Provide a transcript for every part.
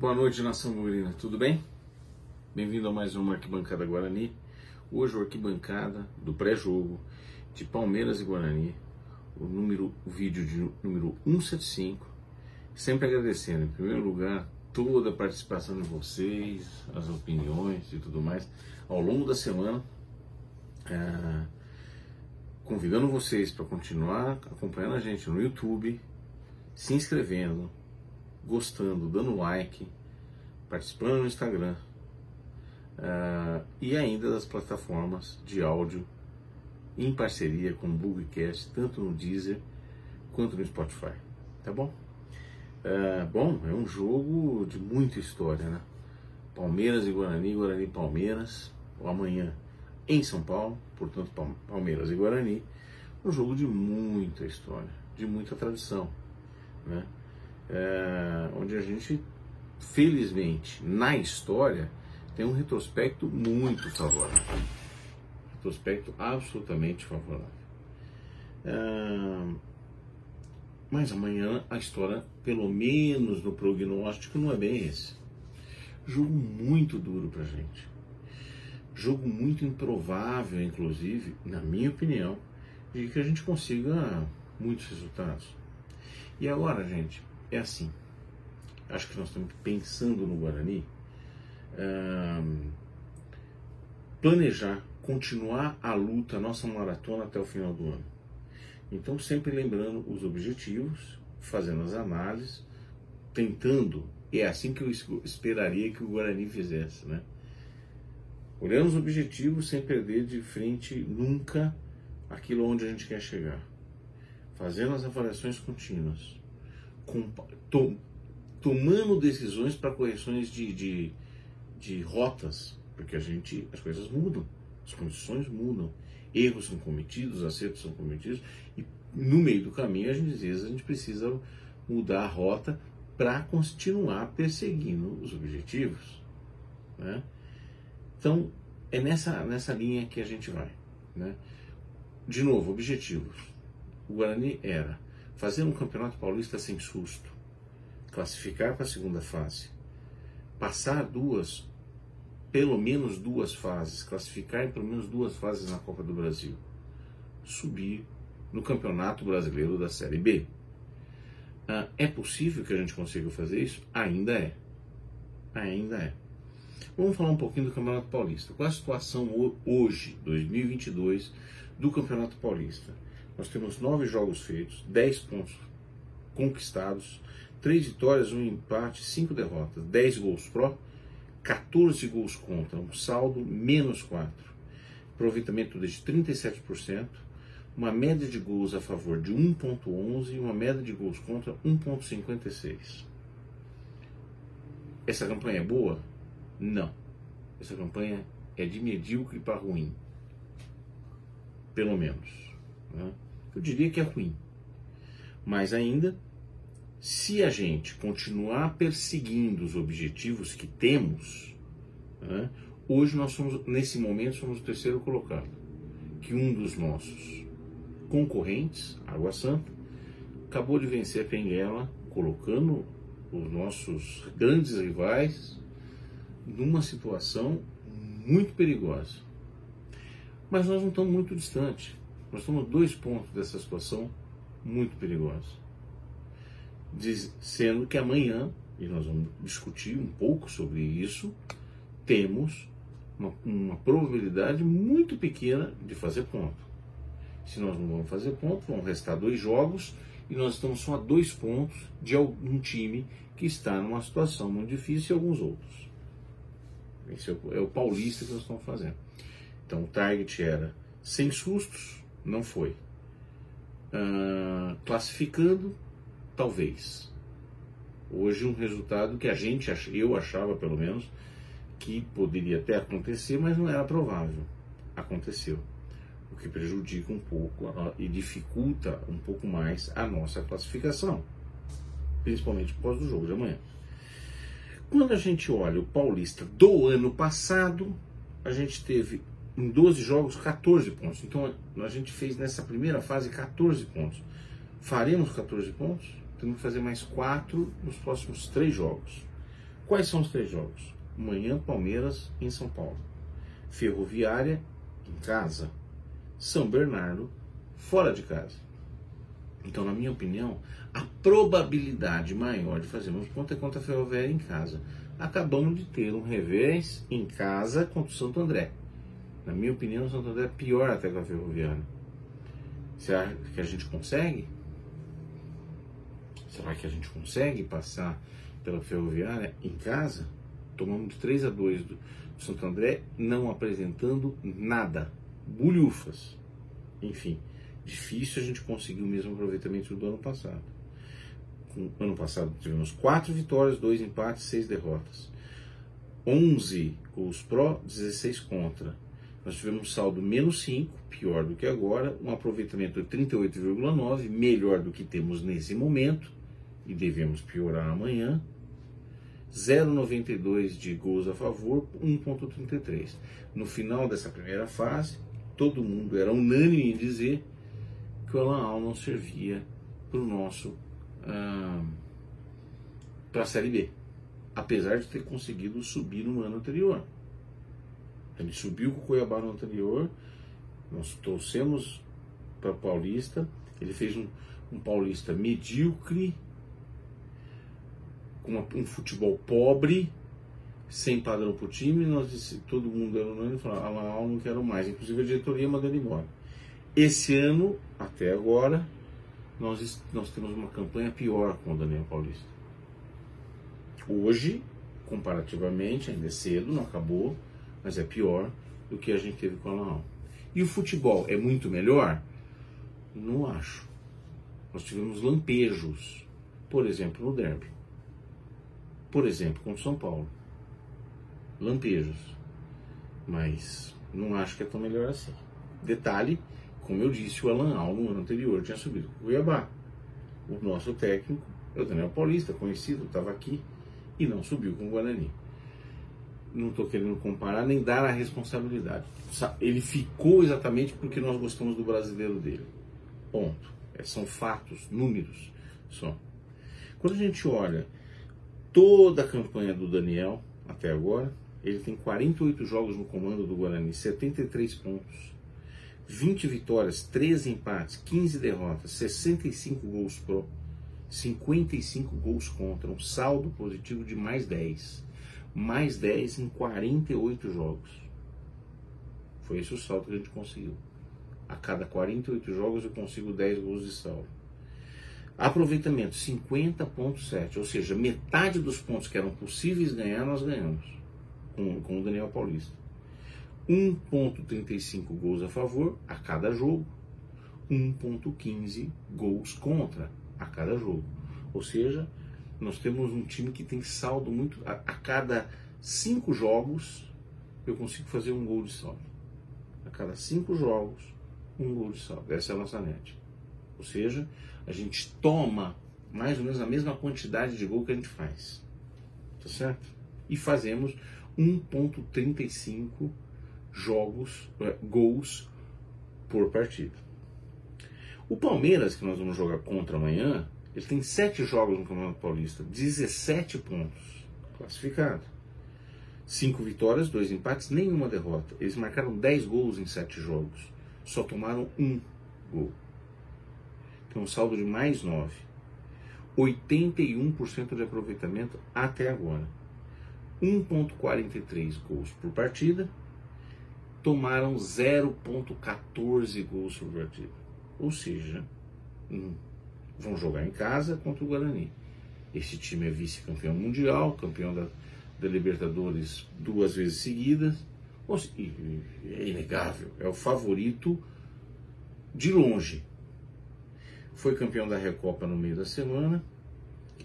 Boa noite, nação bugrina. Tudo bem? Bem-vindo a mais uma Arquibancada Guarani. Hoje, o Arquibancada do pré-jogo de Palmeiras e Guarani, o, número, o vídeo de número 175. Sempre agradecendo, em primeiro lugar, toda a participação de vocês, as opiniões e tudo mais ao longo da semana. É, convidando vocês para continuar acompanhando a gente no YouTube, se inscrevendo, gostando, dando like, participando no Instagram uh, e ainda das plataformas de áudio em parceria com o Bugcast, tanto no Deezer quanto no Spotify. Tá bom? Uh, bom, é um jogo de muita história, né? Palmeiras e Guarani, Guarani e Palmeiras, amanhã em São Paulo, portanto Palmeiras e Guarani, um jogo de muita história, de muita tradição, né? É, onde a gente, felizmente, na história, tem um retrospecto muito favorável, retrospecto absolutamente favorável. É, mas amanhã a história, pelo menos no prognóstico, não é bem esse. Jogo muito duro pra gente Jogo muito improvável, inclusive, na minha opinião, de que a gente consiga muitos resultados. E agora, gente, é assim. Acho que nós estamos pensando no Guarani. planejar, continuar a luta, a nossa maratona até o final do ano. Então, sempre lembrando os objetivos, fazendo as análises, tentando. E é assim que eu esperaria que o Guarani fizesse, né? Olhando os objetivos sem perder de frente nunca aquilo onde a gente quer chegar. Fazendo as avaliações contínuas. Com, to, tomando decisões para correções de, de, de rotas, porque a gente, as coisas mudam, as condições mudam, erros são cometidos, acertos são cometidos, e no meio do caminho, às vezes, a gente precisa mudar a rota para continuar perseguindo os objetivos. Né? Então, é nessa, nessa linha que a gente vai. Né? De novo, objetivos. O Guarani era fazer um campeonato paulista sem susto, classificar para a segunda fase, passar duas, pelo menos duas fases, classificar em pelo menos duas fases na Copa do Brasil, subir no Campeonato Brasileiro da Série B. Ah, é possível que a gente consiga fazer isso? Ainda é. Ainda é. Vamos falar um pouquinho do Campeonato Paulista. Qual a situação hoje, 2022, do Campeonato Paulista? Nós temos nove jogos feitos, dez pontos conquistados, três vitórias, um empate, cinco derrotas, dez gols pró, 14 gols contra, um saldo menos 4. Aproveitamento de 37%, uma média de gols a favor de 1.11 e uma média de gols contra 1.56. Essa campanha é boa? Não. Essa campanha é de medíocre para ruim. Pelo menos. Né? Eu diria que é ruim. Mas ainda, se a gente continuar perseguindo os objetivos que temos, né? hoje nós somos, nesse momento, somos o terceiro colocado. Que um dos nossos concorrentes, Água Santa, acabou de vencer a Penguela, colocando os nossos grandes rivais numa situação muito perigosa. Mas nós não estamos muito distantes. Nós estamos dois pontos dessa situação muito perigosa. Diz, sendo que amanhã, e nós vamos discutir um pouco sobre isso, temos uma, uma probabilidade muito pequena de fazer ponto. Se nós não vamos fazer ponto, vão restar dois jogos e nós estamos só a dois pontos de algum time que está numa situação muito difícil e alguns outros. Esse é o, é o paulista que nós estamos fazendo. Então o target era sem sustos, não foi. Uh, classificando, talvez. Hoje um resultado que a gente, eu achava pelo menos, que poderia até acontecer, mas não era provável. Aconteceu. O que prejudica um pouco e dificulta um pouco mais a nossa classificação. Principalmente por causa do jogo de amanhã. Quando a gente olha o Paulista do ano passado, a gente teve em 12 jogos 14 pontos. Então a gente fez nessa primeira fase 14 pontos. Faremos 14 pontos? Temos que fazer mais 4 nos próximos 3 jogos. Quais são os três jogos? Manhã, Palmeiras em São Paulo. Ferroviária em casa. São Bernardo fora de casa. Então, na minha opinião, a probabilidade maior de fazermos ponto é contra a Ferroviária em casa. Acabamos de ter um revés em casa contra o Santo André. Na minha opinião, o Santo André é pior até que a Ferroviária. Será que a gente consegue? Será que a gente consegue passar pela Ferroviária em casa? Tomamos de 3 a 2 do Santo André, não apresentando nada. Bulhufas. Enfim, difícil a gente conseguir o mesmo aproveitamento do ano passado. No ano passado tivemos 4 vitórias, 2 empates, 6 derrotas. 11 gols pró, 16 contra. Nós tivemos saldo menos 5, pior do que agora, um aproveitamento de 38,9, melhor do que temos nesse momento, e devemos piorar amanhã. 0,92 de gols a favor, 1,33. No final dessa primeira fase, todo mundo era unânime em dizer que o Alan Al não servia para o nosso ah, para a Série B, apesar de ter conseguido subir no ano anterior. Ele subiu com o Cuiabá no anterior, nós trouxemos para Paulista, ele fez um, um Paulista medíocre, com uma, um futebol pobre, sem padrão para o time, nós disse, todo mundo era unânime e falou, ah, não quero mais, inclusive a diretoria mandando embora. Esse ano, até agora, nós, nós temos uma campanha pior com o Daniel Paulista. Hoje, comparativamente, ainda é cedo, não acabou, mas é pior do que a gente teve com o Alan E o futebol é muito melhor? Não acho. Nós tivemos lampejos, por exemplo, no derby. Por exemplo, com o São Paulo. Lampejos. Mas não acho que é tão melhor assim. Detalhe, como eu disse, o Alan Al no ano anterior tinha subido com o Cuiabá. O nosso técnico é o Daniel Paulista, conhecido, estava aqui e não subiu com o Guarani não estou querendo comparar nem dar a responsabilidade. Ele ficou exatamente porque nós gostamos do brasileiro dele. Ponto. É, são fatos, números só. Quando a gente olha toda a campanha do Daniel até agora, ele tem 48 jogos no comando do Guarani, 73 pontos, 20 vitórias, 13 empates, 15 derrotas, 65 gols pro, 55 gols contra, um saldo positivo de mais 10 mais 10 em 48 jogos. Foi esse o salto que a gente conseguiu. A cada 48 jogos eu consigo 10 gols de saldo. Aproveitamento 50,7, ou seja, metade dos pontos que eram possíveis ganhar, nós ganhamos com, com o Daniel Paulista. 1,35 gols a favor a cada jogo, 1,15 gols contra a cada jogo. Ou seja, nós temos um time que tem saldo muito. A, a cada cinco jogos, eu consigo fazer um gol de saldo. A cada cinco jogos, um gol de saldo. Essa é a nossa net. Ou seja, a gente toma mais ou menos a mesma quantidade de gol que a gente faz. Tá certo? E fazemos 1,35 jogos, é, gols por partida. O Palmeiras, que nós vamos jogar contra amanhã, ele tem sete jogos no Campeonato Paulista, 17 pontos, classificado. Cinco vitórias, dois empates, nenhuma derrota. Eles marcaram 10 gols em sete jogos, só tomaram um gol. Tem um saldo de mais 9. 81% de aproveitamento até agora. 1,43 gols por partida, tomaram 0,14 gols por partida. Ou seja, um vão jogar em casa contra o Guarani. Esse time é vice-campeão mundial, campeão da, da, Libertadores duas vezes seguidas. É inegável, é o favorito de longe. Foi campeão da Recopa no meio da semana.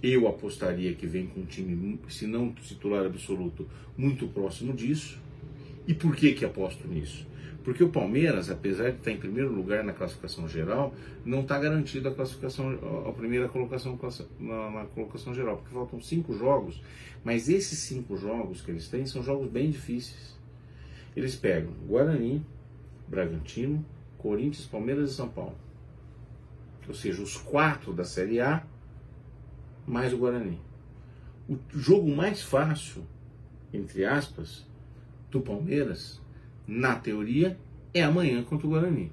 Eu apostaria que vem com um time, se não titular absoluto, muito próximo disso. E por que que aposto nisso? Porque o Palmeiras, apesar de estar em primeiro lugar na classificação geral, não está garantido a classificação, a primeira colocação na, na, colocação geral, porque faltam cinco jogos, mas esses cinco jogos que eles têm são jogos bem difíceis. Eles pegam Guarani, Bragantino, Corinthians, Palmeiras e São Paulo. Ou seja, os quatro da Série A, mais o Guarani. O jogo mais fácil, entre aspas, do Palmeiras, na teoria, é amanhã contra o Guarani.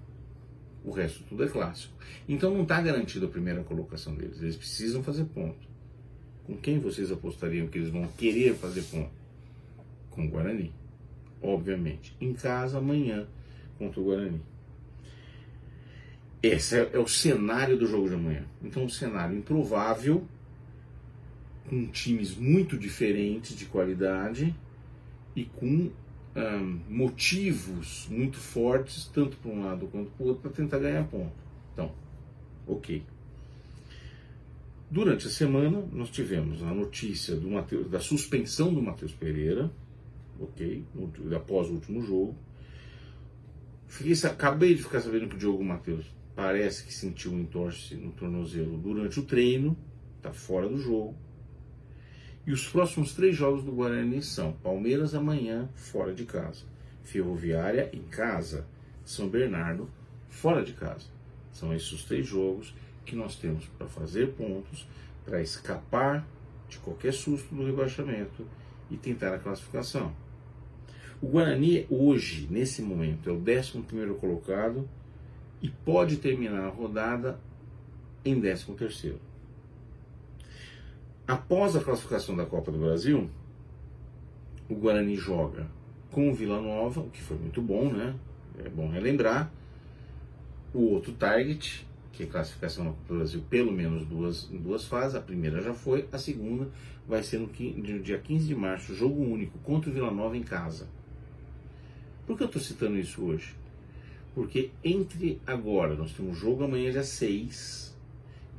O resto tudo é clássico. Então não está garantida a primeira colocação deles. Eles precisam fazer ponto. Com quem vocês apostariam que eles vão querer fazer ponto? Com o Guarani. Obviamente. Em casa amanhã contra o Guarani. Esse é, é o cenário do jogo de amanhã. Então, um cenário improvável, com times muito diferentes de qualidade e com um, motivos muito fortes, tanto para um lado quanto para o outro, para tentar ganhar ponto. Então, ok. Durante a semana, nós tivemos a notícia Mateus, da suspensão do Matheus Pereira, ok, após o último jogo. Fiquei, acabei de ficar sabendo que o Diogo Matheus parece que sentiu um entorse no tornozelo durante o treino, está fora do jogo. E os próximos três jogos do Guarani são Palmeiras amanhã, fora de casa. Ferroviária em casa. São Bernardo, fora de casa. São esses três jogos que nós temos para fazer pontos, para escapar de qualquer susto do rebaixamento e tentar a classificação. O Guarani hoje, nesse momento, é o 11 colocado e pode terminar a rodada em 13 terceiro. Após a classificação da Copa do Brasil, o Guarani joga com o Vila Nova, o que foi muito bom, né? É bom relembrar. O outro target, que é classificação na Copa do Brasil, pelo menos duas, duas fases. A primeira já foi, a segunda vai ser no, no dia 15 de março, jogo único contra o Vila Nova em casa. Por que eu estou citando isso hoje? Porque entre agora, nós temos jogo amanhã dia 6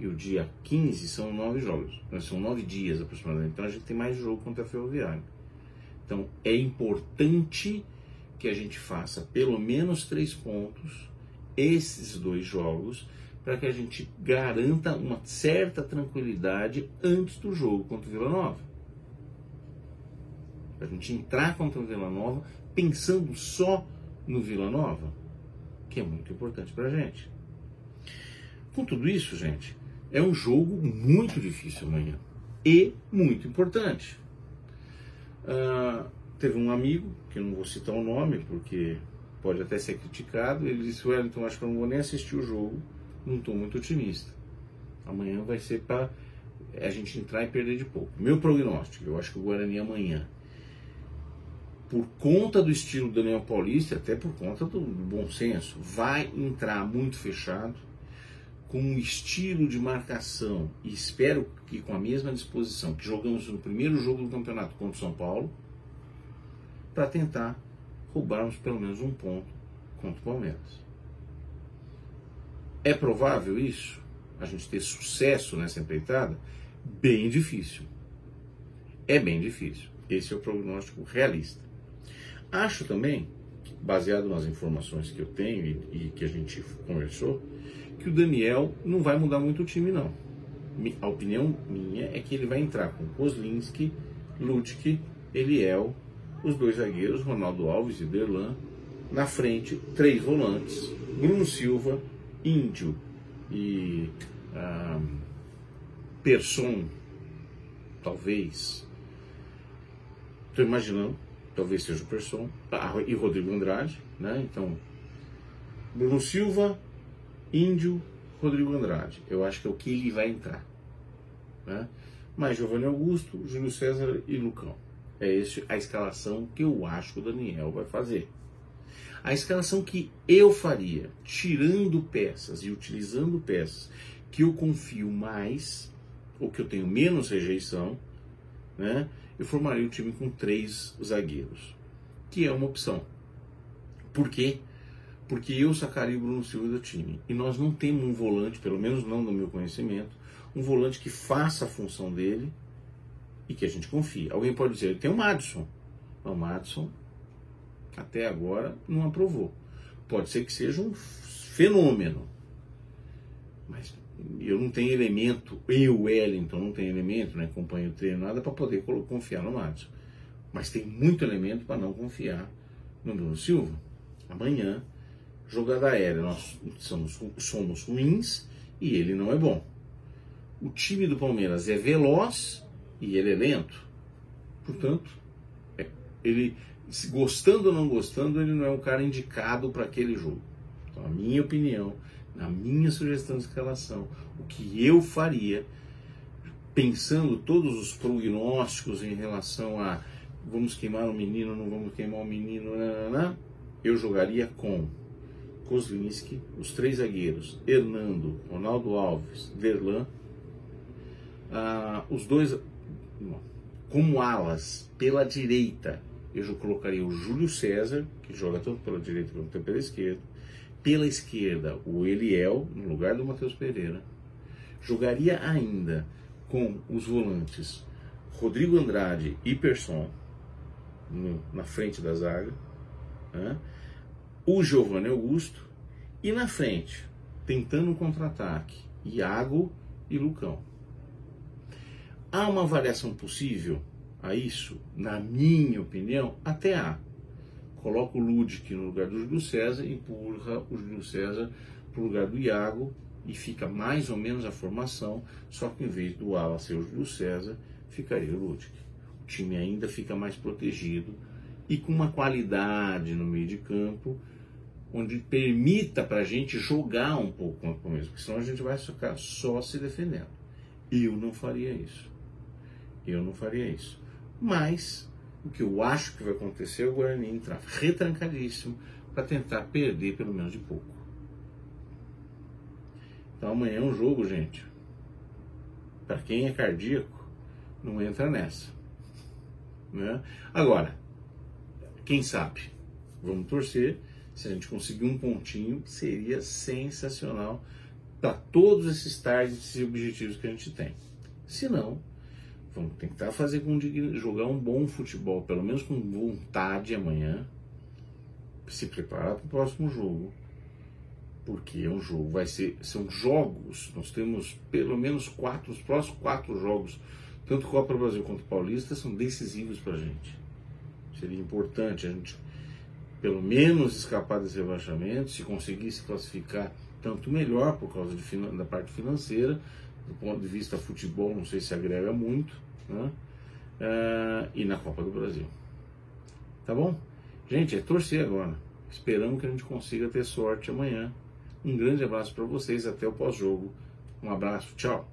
e o dia 15 são nove jogos, né? são nove dias aproximadamente. Então a gente tem mais jogo contra a Ferroviária. Então é importante que a gente faça pelo menos três pontos esses dois jogos para que a gente garanta uma certa tranquilidade antes do jogo contra o Vila Nova. Para a gente entrar contra o Vila Nova pensando só no Vila Nova, que é muito importante para a gente. Com tudo isso, gente, é um jogo muito difícil amanhã e muito importante. Uh, teve um amigo, que não vou citar o nome porque pode até ser criticado, ele disse: Wellington, acho que eu não vou nem assistir o jogo, não estou muito otimista. Amanhã vai ser para a gente entrar e perder de pouco. Meu prognóstico, eu acho que o Guarani amanhã, por conta do estilo do Daniel Paulista, até por conta do bom senso, vai entrar muito fechado com um estilo de marcação e espero que com a mesma disposição que jogamos no primeiro jogo do campeonato contra o São Paulo, para tentar roubarmos pelo menos um ponto contra o Palmeiras. É provável isso? A gente ter sucesso nessa empreitada? Bem difícil. É bem difícil. Esse é o prognóstico realista. Acho também, baseado nas informações que eu tenho e, e que a gente conversou, que o Daniel não vai mudar muito o time, não. A opinião minha é que ele vai entrar com Kozlinski, Lutke, Eliel, os dois zagueiros, Ronaldo Alves e Derlan, na frente, três volantes, Bruno Silva, Índio e ah, Persson, talvez. Estou imaginando, talvez seja o Persson, ah, e Rodrigo Andrade, né? Então, Bruno Silva, Índio, Rodrigo Andrade. Eu acho que é o que ele vai entrar. Né? Mas Giovanni Augusto, Júlio César e Lucão. É esse a escalação que eu acho que o Daniel vai fazer. A escalação que eu faria, tirando peças e utilizando peças que eu confio mais, ou que eu tenho menos rejeição, né? Eu formaria o time com três zagueiros, que é uma opção. Por quê? porque eu sacaria o Bruno Silva do time. E nós não temos um volante, pelo menos não no meu conhecimento, um volante que faça a função dele e que a gente confie. Alguém pode dizer, tem o Madison. o Madison até agora não aprovou. Pode ser que seja um fenômeno. Mas eu não tenho elemento, eu, Wellington, não tenho elemento, né, acompanho o treino, nada para poder confiar no Madison. Mas tem muito elemento para não confiar no Bruno Silva. Amanhã Jogada aérea, nós somos, somos ruins e ele não é bom. O time do Palmeiras é veloz e ele é lento. Portanto, é, ele, gostando ou não gostando, ele não é um cara indicado para aquele jogo. Então, a minha opinião, na minha sugestão de escalação, o que eu faria, pensando todos os prognósticos em relação a vamos queimar o menino, não vamos queimar o menino, eu jogaria com Kozlinski, os três zagueiros, Hernando, Ronaldo Alves, Derlan, ah, os dois como alas pela direita, eu colocaria o Júlio César, que joga tanto pela direita quanto pela esquerda, pela esquerda o Eliel, no lugar do Matheus Pereira, jogaria ainda com os volantes Rodrigo Andrade e Persson no, na frente da zaga, né? o Giovanni Augusto e na frente, tentando um contra-ataque, Iago e Lucão. Há uma variação possível a isso? Na minha opinião, até há. Coloca o Ludic no lugar do Júlio César empurra o Júlio César para o lugar do Iago e fica mais ou menos a formação, só que em vez do ala ser o Júlio César, ficaria o Ludic. O time ainda fica mais protegido e com uma qualidade no meio de campo onde permita para a gente jogar um pouco no começo, porque senão a gente vai ficar só se defendendo. Eu não faria isso. Eu não faria isso. Mas o que eu acho que vai acontecer é o Guarani entrar retrancadíssimo para tentar perder pelo menos de pouco. Então amanhã é um jogo, gente. Para quem é cardíaco, não entra nessa. Né? Agora, quem sabe? Vamos torcer se a gente conseguir um pontinho, seria sensacional para todos esses targets e objetivos que a gente tem. Se não, vamos tentar fazer com jogar um bom futebol, pelo menos com vontade amanhã, se preparar para o próximo jogo. Porque é um jogo, vai ser, são jogos, nós temos pelo menos quatro, os próximos quatro jogos, tanto Copa do Brasil quanto Paulista, são decisivos para a gente. Seria importante a gente pelo menos escapar desse rebaixamento, se conseguisse classificar, tanto melhor por causa de, da parte financeira, do ponto de vista futebol, não sei se agrega muito, né? Uh, e na Copa do Brasil. Tá bom? Gente, é torcer agora. Esperamos que a gente consiga ter sorte amanhã. Um grande abraço para vocês, até o pós-jogo. Um abraço, tchau.